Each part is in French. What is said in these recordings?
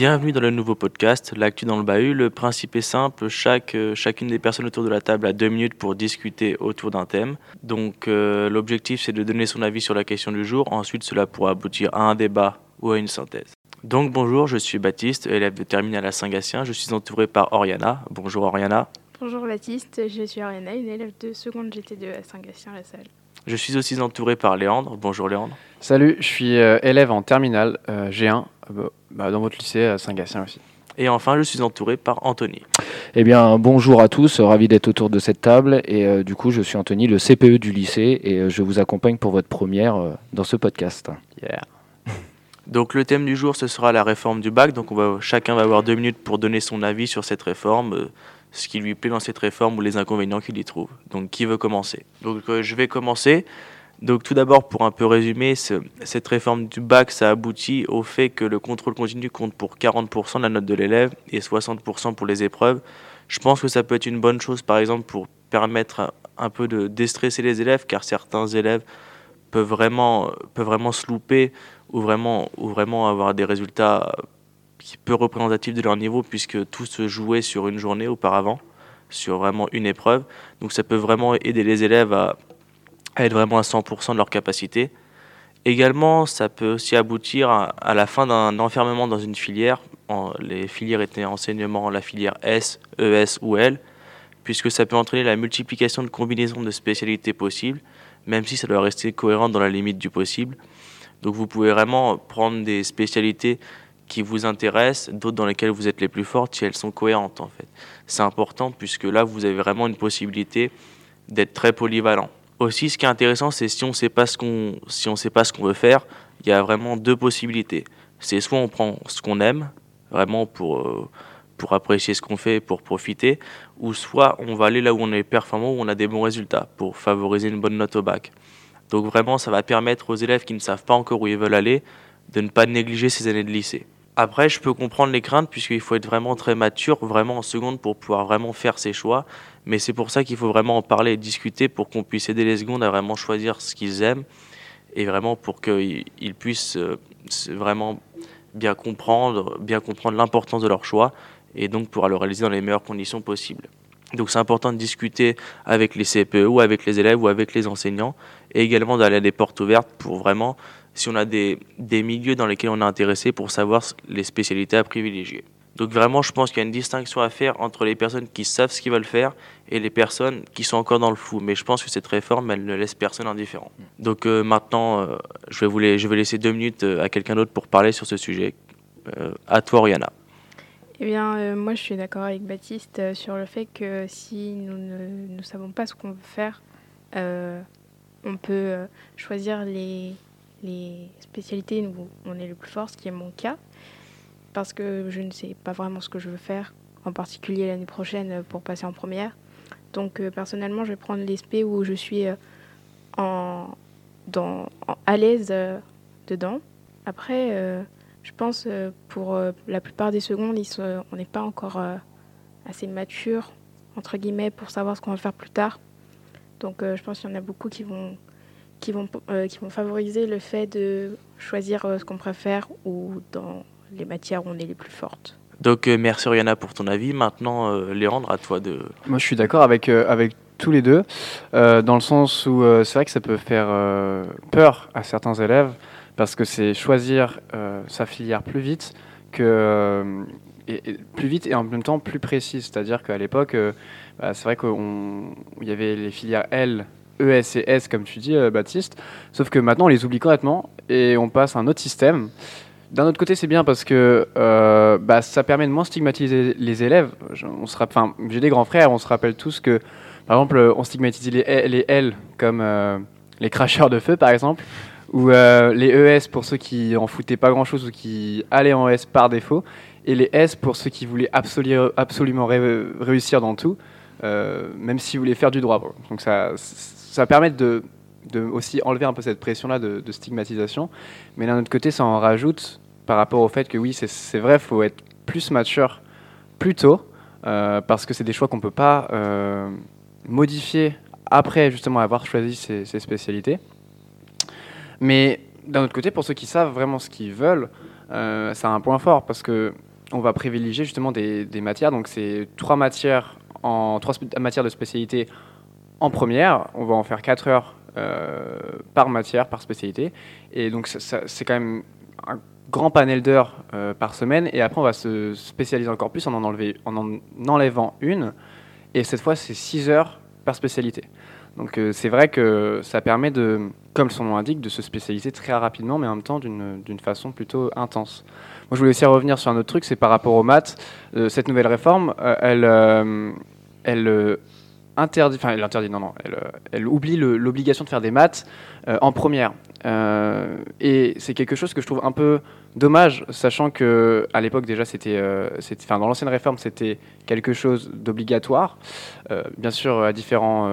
Bienvenue dans le nouveau podcast, l'actu dans le bahut. Le principe est simple, chaque, euh, chacune des personnes autour de la table a deux minutes pour discuter autour d'un thème. Donc euh, l'objectif c'est de donner son avis sur la question du jour, ensuite cela pourra aboutir à un débat ou à une synthèse. Donc bonjour, je suis Baptiste, élève de terminale à Saint-Gatien, je suis entouré par Oriana. Bonjour Oriana. Bonjour Baptiste, je suis Oriana, une élève de seconde GT2 à Saint-Gatien-la-Salle. Je suis aussi entouré par Léandre. Bonjour Léandre. Salut, je suis euh, élève en terminale euh, G1 euh, bah, dans votre lycée à Saint-Gatien aussi. Et enfin, je suis entouré par Anthony. Eh bien, bonjour à tous, ravi d'être autour de cette table. Et du coup, je suis Anthony, le CPE du lycée, et je vous accompagne pour votre première dans ce podcast. Yeah. Donc, le thème du jour, ce sera la réforme du bac. Donc, on va, chacun va avoir deux minutes pour donner son avis sur cette réforme ce qui lui plaît dans cette réforme ou les inconvénients qu'il y trouve. Donc qui veut commencer? Donc euh, je vais commencer. Donc tout d'abord, pour un peu résumer, cette réforme du bac, ça aboutit au fait que le contrôle continu compte pour 40% de la note de l'élève et 60% pour les épreuves. Je pense que ça peut être une bonne chose, par exemple, pour permettre un peu de déstresser les élèves, car certains élèves peuvent vraiment, peuvent vraiment se louper ou vraiment, ou vraiment avoir des résultats peu représentatif de leur niveau puisque tout se jouait sur une journée auparavant, sur vraiment une épreuve. Donc ça peut vraiment aider les élèves à, être vraiment à 100% de leur capacité. Également, ça peut aussi aboutir à, la fin d'un enfermement dans une filière. les filières étaient enseignement, la filière S, ES ou L, puisque ça peut entraîner la multiplication de combinaisons de spécialités possibles, même si ça doit rester cohérent dans la limite du possible. Donc vous pouvez vraiment prendre des spécialités qui vous intéressent, d'autres dans lesquelles vous êtes les plus fortes, si elles sont cohérentes en fait. C'est important puisque là, vous avez vraiment une possibilité d'être très polyvalent. Aussi, ce qui est intéressant, c'est si on sait si sait pas ce qu'on veut faire, il y a vraiment deux possibilités. C'est soit on prend ce qu'on aime, vraiment pour euh, pour apprécier ce qu'on fait, pour profiter, ou soit on va aller là où on est performant, où on a des bons résultats, pour favoriser une bonne note au bac. Donc vraiment, ça va permettre aux élèves qui ne savent pas encore où ils veulent aller de ne pas négliger ces années de lycée. Après, je peux comprendre les craintes puisqu'il faut être vraiment très mature, vraiment en seconde pour pouvoir vraiment faire ses choix. Mais c'est pour ça qu'il faut vraiment en parler et discuter pour qu'on puisse aider les secondes à vraiment choisir ce qu'ils aiment et vraiment pour qu'ils puissent euh, vraiment bien comprendre, bien comprendre l'importance de leur choix et donc pouvoir le réaliser dans les meilleures conditions possibles. Donc c'est important de discuter avec les CPE ou avec les élèves ou avec les enseignants et également d'aller à des portes ouvertes pour vraiment si on a des, des milieux dans lesquels on est intéressé pour savoir les spécialités à privilégier. Donc vraiment, je pense qu'il y a une distinction à faire entre les personnes qui savent ce qu'ils veulent faire et les personnes qui sont encore dans le flou. Mais je pense que cette réforme, elle ne laisse personne indifférent. Donc euh, maintenant, euh, je, vais vous je vais laisser deux minutes euh, à quelqu'un d'autre pour parler sur ce sujet. à toi, Oriana. Eh bien, moi, je suis d'accord avec Baptiste sur le fait que si nous ne savons pas ce qu'on veut faire, on peut choisir les les spécialités où on est le plus fort, ce qui est mon cas, parce que je ne sais pas vraiment ce que je veux faire, en particulier l'année prochaine pour passer en première. Donc euh, personnellement, je vais prendre l'ESP où je suis euh, en, dans, à l'aise euh, dedans. Après, je pense pour la plupart des secondes, on n'est pas encore assez mature, entre guillemets, pour savoir ce qu'on va faire plus tard. Donc je pense qu'il y en a beaucoup qui vont qui vont, euh, qui vont favoriser le fait de choisir euh, ce qu'on préfère ou dans les matières où on est les plus fortes. Donc euh, merci Oriana pour ton avis. Maintenant, Léandre, à toi de... Moi je suis d'accord avec, avec tous les deux, dans le sens où c'est vrai que ça peut faire peur à certains élèves, parce que c'est choisir sa filière plus vite que... Et, plus vite et en même temps plus précis. C'est-à-dire qu'à l'époque, bah, c'est vrai qu'il y avait les filières L ES et S, comme tu dis, euh, Baptiste. Sauf que maintenant, on les oublie complètement et on passe à un autre système. D'un autre côté, c'est bien parce que euh, bah, ça permet de moins stigmatiser les élèves. On j'ai des grands frères, on se rappelle tous que, par exemple, on stigmatisait les, L comme euh, les cracheurs de feu, par exemple, ou les ES pour ceux qui en foutaient pas grand-chose ou qui allaient en ES par défaut, et les S pour ceux qui voulaient absolument réussir dans tout, même s'ils voulaient faire du droit. Donc ça, ça permet de, de, aussi enlever un peu cette pression-là de, stigmatisation. Mais d'un autre côté, ça en rajoute par rapport au fait que oui, c'est vrai, il faut être plus mature plus tôt, euh, parce que c'est des choix qu'on ne peut pas euh, modifier après justement avoir choisi ces, spécialités. Mais d'un autre côté, pour ceux qui savent vraiment ce qu'ils veulent, euh, ça a un point fort, parce que on va privilégier justement des, des matières. Donc c'est trois matières en trois matières de spécialité en première. On va en faire 4 heures euh, par matière, par spécialité. Et donc c'est quand même un grand panel d'heures euh, par semaine. Et après, on va se spécialiser encore plus en en, enlever, en, en enlevant une. Et cette fois, c'est 6 heures par spécialité. Donc euh, c'est vrai que ça permet de, comme son nom l'indique, de se spécialiser très rapidement, mais en même temps d'une façon plutôt intense. Moi, je voulais aussi revenir sur un autre truc, c'est par rapport aux maths. cette nouvelle réforme, elle, elle interdit, enfin elle interdit, non, non, elle, euh, oublie l'obligation de faire des maths euh, en première. Euh, et c'est quelque chose que je trouve un peu dommage, sachant que à l'époque déjà c'était, enfin dans l'ancienne réforme c'était quelque chose d'obligatoire, bien sûr à différents,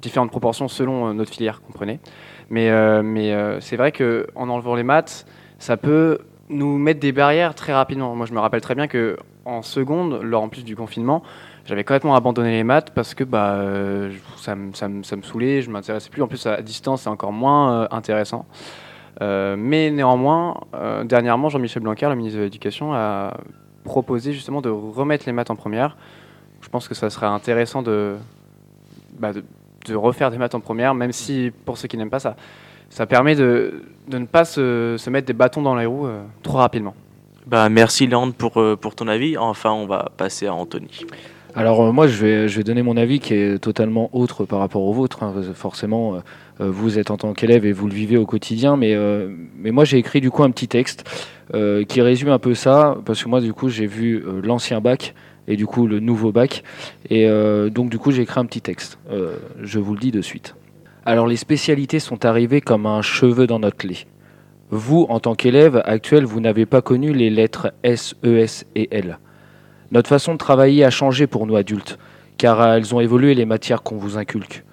différentes proportions selon notre filière, comprenez. Mais, mais c'est vrai que en enlevant les maths, ça peut nous mettre des barrières très rapidement. Moi je me rappelle très bien que en seconde, lors en plus du confinement, j'avais complètement abandonné les maths parce que bah, euh, ça, me, ça, ça, me saoulait, je m'intéressais plus. En plus, à distance, c'est encore moins euh, intéressant. Euh, mais néanmoins, dernièrement, Jean-Michel Blanquer, le ministre de l'Éducation, a proposé justement de remettre les maths en première. Je pense que ça serait intéressant de, bah, de, de, refaire des maths en première, même si pour ceux qui n'aiment pas ça, ça permet de, de ne pas se, se, mettre des bâtons dans les roues trop rapidement. Bah, merci Léandre pour, pour ton avis. Enfin, on va passer à Anthony. Alors euh, moi, je vais, je vais donner mon avis qui est totalement autre par rapport au vôtre. Hein. Forcément, euh, euh, vous êtes en tant qu'élève et vous le vivez au quotidien, mais, mais moi j'ai écrit du coup un petit texte qui résume un peu ça, parce que moi du coup j'ai vu l'ancien bac et du coup le nouveau bac, et donc du coup j'ai écrit un petit texte. je vous le dis de suite. Alors les spécialités sont arrivées comme un cheveu dans notre lait. Vous, en tant qu'élève actuel, vous n'avez pas connu les lettres S, E, S et L. Notre façon de travailler a changé pour nous adultes, car elles ont évolué les matières qu'on vous inculque.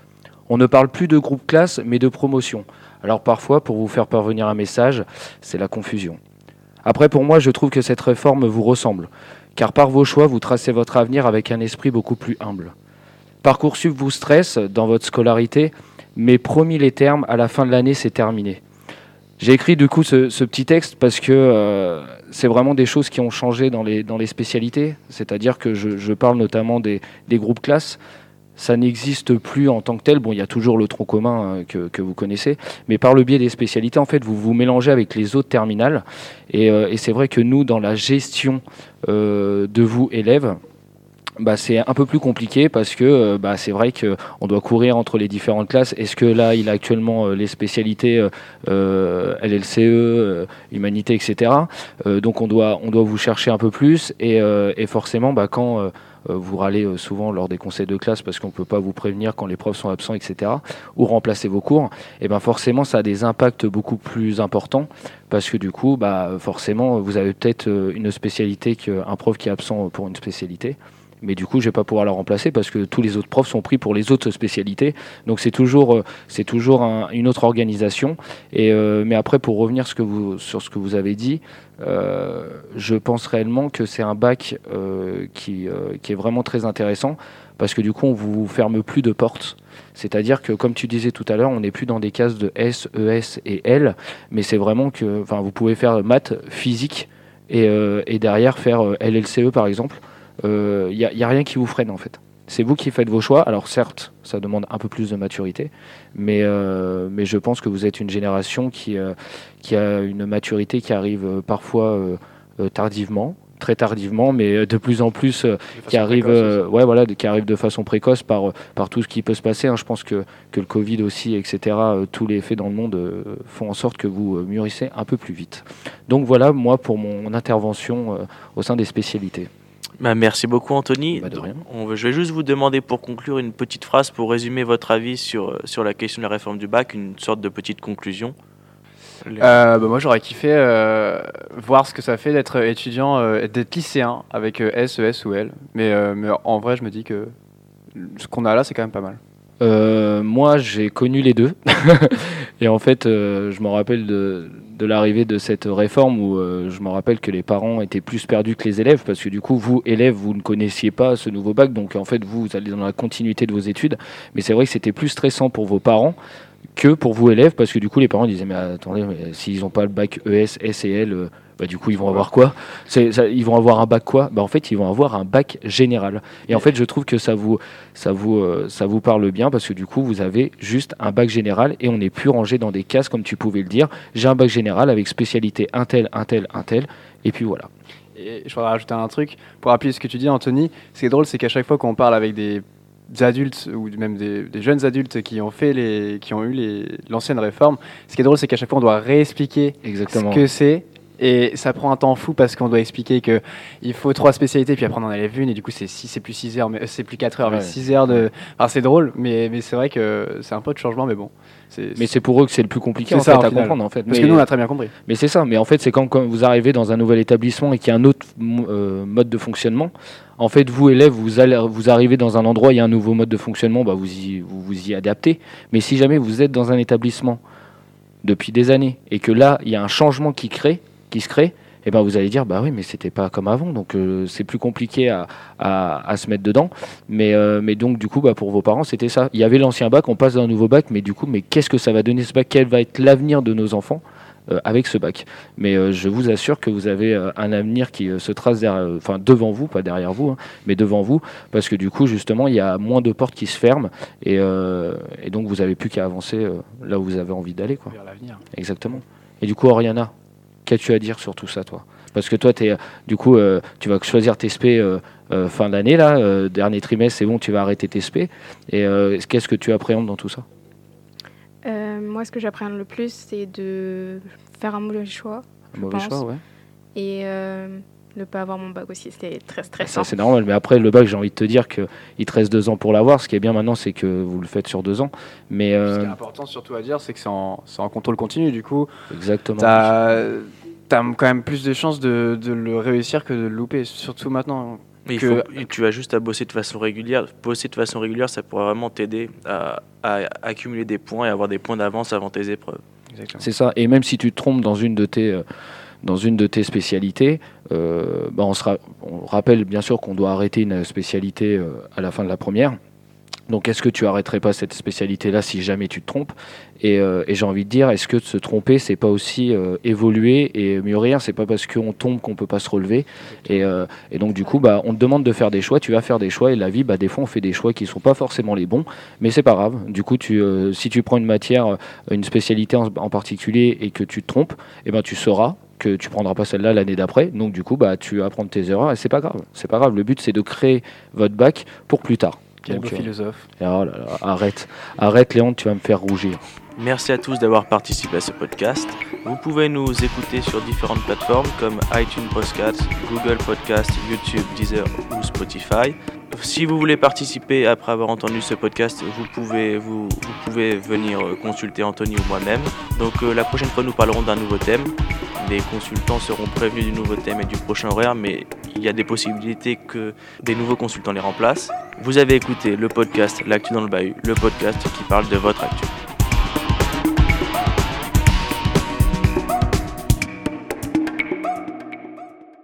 On ne parle plus de groupe classe, mais de promotion. Alors parfois, pour vous faire parvenir un message, c'est la confusion. Après, pour moi, je trouve que cette réforme vous ressemble, car par vos choix, vous tracez votre avenir avec un esprit beaucoup plus humble. Parcoursup vous stresse dans votre scolarité, mais promis les termes, à la fin de l'année, c'est terminé. J'ai écrit du coup ce, petit texte parce que euh, c'est vraiment des choses qui ont changé dans les, dans les spécialités. C'est-à-dire que je, parle notamment des, groupes classes. Ça n'existe plus en tant que tel. Bon, il y a toujours le tronc commun euh, que, vous connaissez, mais par le biais des spécialités, en fait, vous vous mélangez avec les autres terminales. Et, euh, c'est vrai que nous, dans la gestion de vous, élèves, bah, c'est un peu plus compliqué parce que euh, bah, c'est vrai qu'on doit courir entre les différentes classes. Est-ce que là, il a actuellement euh, les spécialités euh, LLCE, humanité, etc. donc on doit, on doit vous chercher un peu plus. Et, forcément, bah, quand vous râlez souvent lors des conseils de classe parce qu'on ne peut pas vous prévenir quand les profs sont absents, etc., ou remplacer vos cours, et ben forcément, ça a des impacts beaucoup plus importants parce que du coup, forcément, vous avez peut-être une spécialité qu'un prof qui est absent pour une spécialité mais du coup, je vais pas pouvoir la remplacer parce que tous les autres profs sont pris pour les autres spécialités. Donc c'est toujours, euh, c'est toujours une autre organisation. Et euh, mais après, pour revenir ce que vous, sur ce que vous avez dit, euh, je pense réellement que c'est un bac qui, qui est vraiment très intéressant parce que du coup, on vous ferme plus de portes. C'est-à-dire que, comme tu disais tout à l'heure, on n'est plus dans des cases de S, ES et L, mais c'est vraiment que, enfin, vous pouvez faire maths, physique et, et derrière faire LLCE par exemple il euh, n'y a, rien qui vous freine en fait. C'est vous qui faites vos choix. Alors certes, ça demande un peu plus de maturité, mais, euh, mais je pense que vous êtes une génération qui, euh, qui a une maturité qui arrive parfois tardivement, très tardivement, mais de plus en plus qui arrive, ouais, voilà, qui arrive de façon précoce par, par tout ce qui peut se passer. Hein. Je pense que, que le Covid aussi, etc., tous les faits dans le monde font en sorte que vous mûrissez un peu plus vite. Donc voilà, moi, pour mon intervention au sein des spécialités. Bah, merci beaucoup Anthony. Bah, On, je vais juste vous demander pour conclure une petite phrase pour résumer votre avis sur, euh, sur la question de la réforme du bac, une sorte de petite conclusion. Euh, bah, moi j'aurais kiffé euh, voir ce que ça fait d'être étudiant, d'être lycéen avec S, E, S ou L. Mais, mais en vrai je me dis que ce qu'on a là c'est quand même pas mal. Moi j'ai connu les deux. Et en fait je me rappelle de, l'arrivée de cette réforme où euh, je me rappelle que les parents étaient plus perdus que les élèves parce que du coup vous élèves vous ne connaissiez pas ce nouveau bac donc en fait vous, vous allez dans la continuité de vos études mais c'est vrai que c'était plus stressant pour vos parents que pour vous élèves parce que du coup les parents disaient mais attendez s'ils n'ont pas le bac ES, S et L euh, Bah, du coup, ils vont avoir quoi ça- Ils vont avoir un bac quoi bah, En fait, ils vont avoir un bac général. Et en fait, je trouve que ça vous, ça, vous, euh, ça vous parle bien parce que du coup, vous avez juste un bac général et on n'est plus rangé dans des cases comme tu pouvais le dire. J'ai un bac général avec spécialité un tel, un tel, un tel. Et puis voilà. Et je voudrais rajouter un truc pour appuyer ce que tu dis, Anthony. Ce qui est drôle, c'est qu'à chaque fois qu'on parle avec des adultes ou même des, des jeunes adultes qui ont fait les, qui ont eu l'ancienne réforme, ce qui est drôle, c'est qu'à chaque fois on doit réexpliquer Exactement. ce que c'est. Et ça prend un temps fou parce qu'on doit expliquer que il faut trois spécialités, puis après on en enlève une, et du coup c'est six- c'est plus 6 heures, mais euh, c'est plus 4 heures, mais Ouais. 6 heures de. C'est drôle, mais, mais c'est vrai que c'est un peu de changement, mais bon. Mais c'est pour eux que c'est le plus compliqué en ça, fait, à final. comprendre en fait. Parce Mais- que nous on a très bien compris. Mais c'est ça, mais en fait, c'est quand, quand vous arrivez dans un nouvel établissement et qu'il y a un autre euh, mode de fonctionnement, en fait, vous, élèves, vous, allez, vous arrivez dans un endroit, il y a un nouveau mode de fonctionnement, bah, vous, y, vous vous y adaptez. Mais si jamais vous êtes dans un établissement depuis des années et que là, il y a un changement qui, crée, qui se crée, et ben vous allez dire, bah oui, mais c'était pas comme avant, donc euh, c'est plus compliqué à, à- à se mettre dedans. Mais, euh, mais donc, du coup, bah, pour vos parents, c'était ça. Il y avait l'ancien bac, on passe dans un nouveau bac, mais du coup, mais qu'est-ce que ça va donner ce bac? Quel va être l'avenir de nos enfants euh, avec ce bac? Mais je vous assure que vous avez un avenir qui se trace derrière, enfin devant vous, pas derrière vous, hein, mais devant vous, parce que du coup, justement, il y a moins de portes qui se ferment, et, et donc vous avez plus qu'à avancer là où vous avez envie d'aller, quoi. Vers l'avenir. Exactement. Et du coup, Oriana, qu'as-tu à dire sur tout ça, toi? Parce que toi, es, du coup, euh, tu vas choisir tes SP euh, euh, fin d'année, là, euh, dernier trimestre, c'est bon, tu vas arrêter tes SP. Et euh, qu'est-ce que tu appréhendes dans tout ça? Euh, moi, ce que j'appréhende le plus, c'est de faire un mauvais choix Un mauvais pense. choix, ouais. et euh, ne pas avoir mon bac aussi. C'était très Ça, stressant. c'est normal. Mais après, le bac, j'ai envie de te dire qu'il te reste deux ans pour l'avoir. Ce qui est bien maintenant, c'est que vous le faites sur deux ans. Mais Ce qui est euh, important surtout à dire, c'est que c'est en, c'est en contrôle continu, du coup. exactement. T'as as quand même plus de chances de, de le réussir que de le louper, surtout maintenant. Mais il faut- tu as juste à bosser de façon régulière. Bosser de façon régulière, ça pourra vraiment t'aider à, à accumuler des points et avoir des points d'avance avant tes épreuves. Exactement. C'est ça. Et même si tu te trompes dans une de tes, euh, dans une de tes spécialités, euh, bah, on, sera, on rappelle bien sûr qu'on doit arrêter une spécialité euh, à la fin de la première. Donc est-ce que tu arrêterais pas cette spécialité-là si jamais tu te trompes? Et, euh, et j'ai envie de dire, est-ce que de se tromper, c'est pas aussi euh, évoluer et mûrir C'est pas parce qu'on tombe qu'on peut pas se relever. Et, euh, et donc du coup, bah, on te demande de faire des choix, tu vas faire des choix et la vie, bah, des fois, on fait des choix qui sont pas forcément les bons, mais c'est pas grave. Du coup, tu, si tu prends une matière, une spécialité en, en particulier et que tu te trompes, et ben tu sauras que tu prendras pas celle-là l'année d'après. Donc du coup, bah, tu vas apprendre tes erreurs et c'est pas grave. C'est pas grave. Le but, c'est de créer votre bac pour plus tard. Quel Donc, beau euh, philosophe. oh là là, arrête, arrête, Léon, tu vas me faire rougir. Merci à tous d'avoir participé à ce podcast. Vous pouvez nous écouter sur différentes plateformes comme iTunes Podcast, Google Podcast, YouTube, Deezer ou Spotify. Si vous voulez participer après avoir entendu ce podcast, vous pouvez, vous, vous pouvez venir euh, consulter Anthony ou moi-même. Donc euh, la prochaine fois, nous parlerons d'un nouveau thème. Les consultants seront prévenus du nouveau thème et du prochain horaire, mais il y a des possibilités que des nouveaux consultants les remplacent. Vous avez écouté le podcast L'actu dans le bahut, le podcast qui parle de votre actu.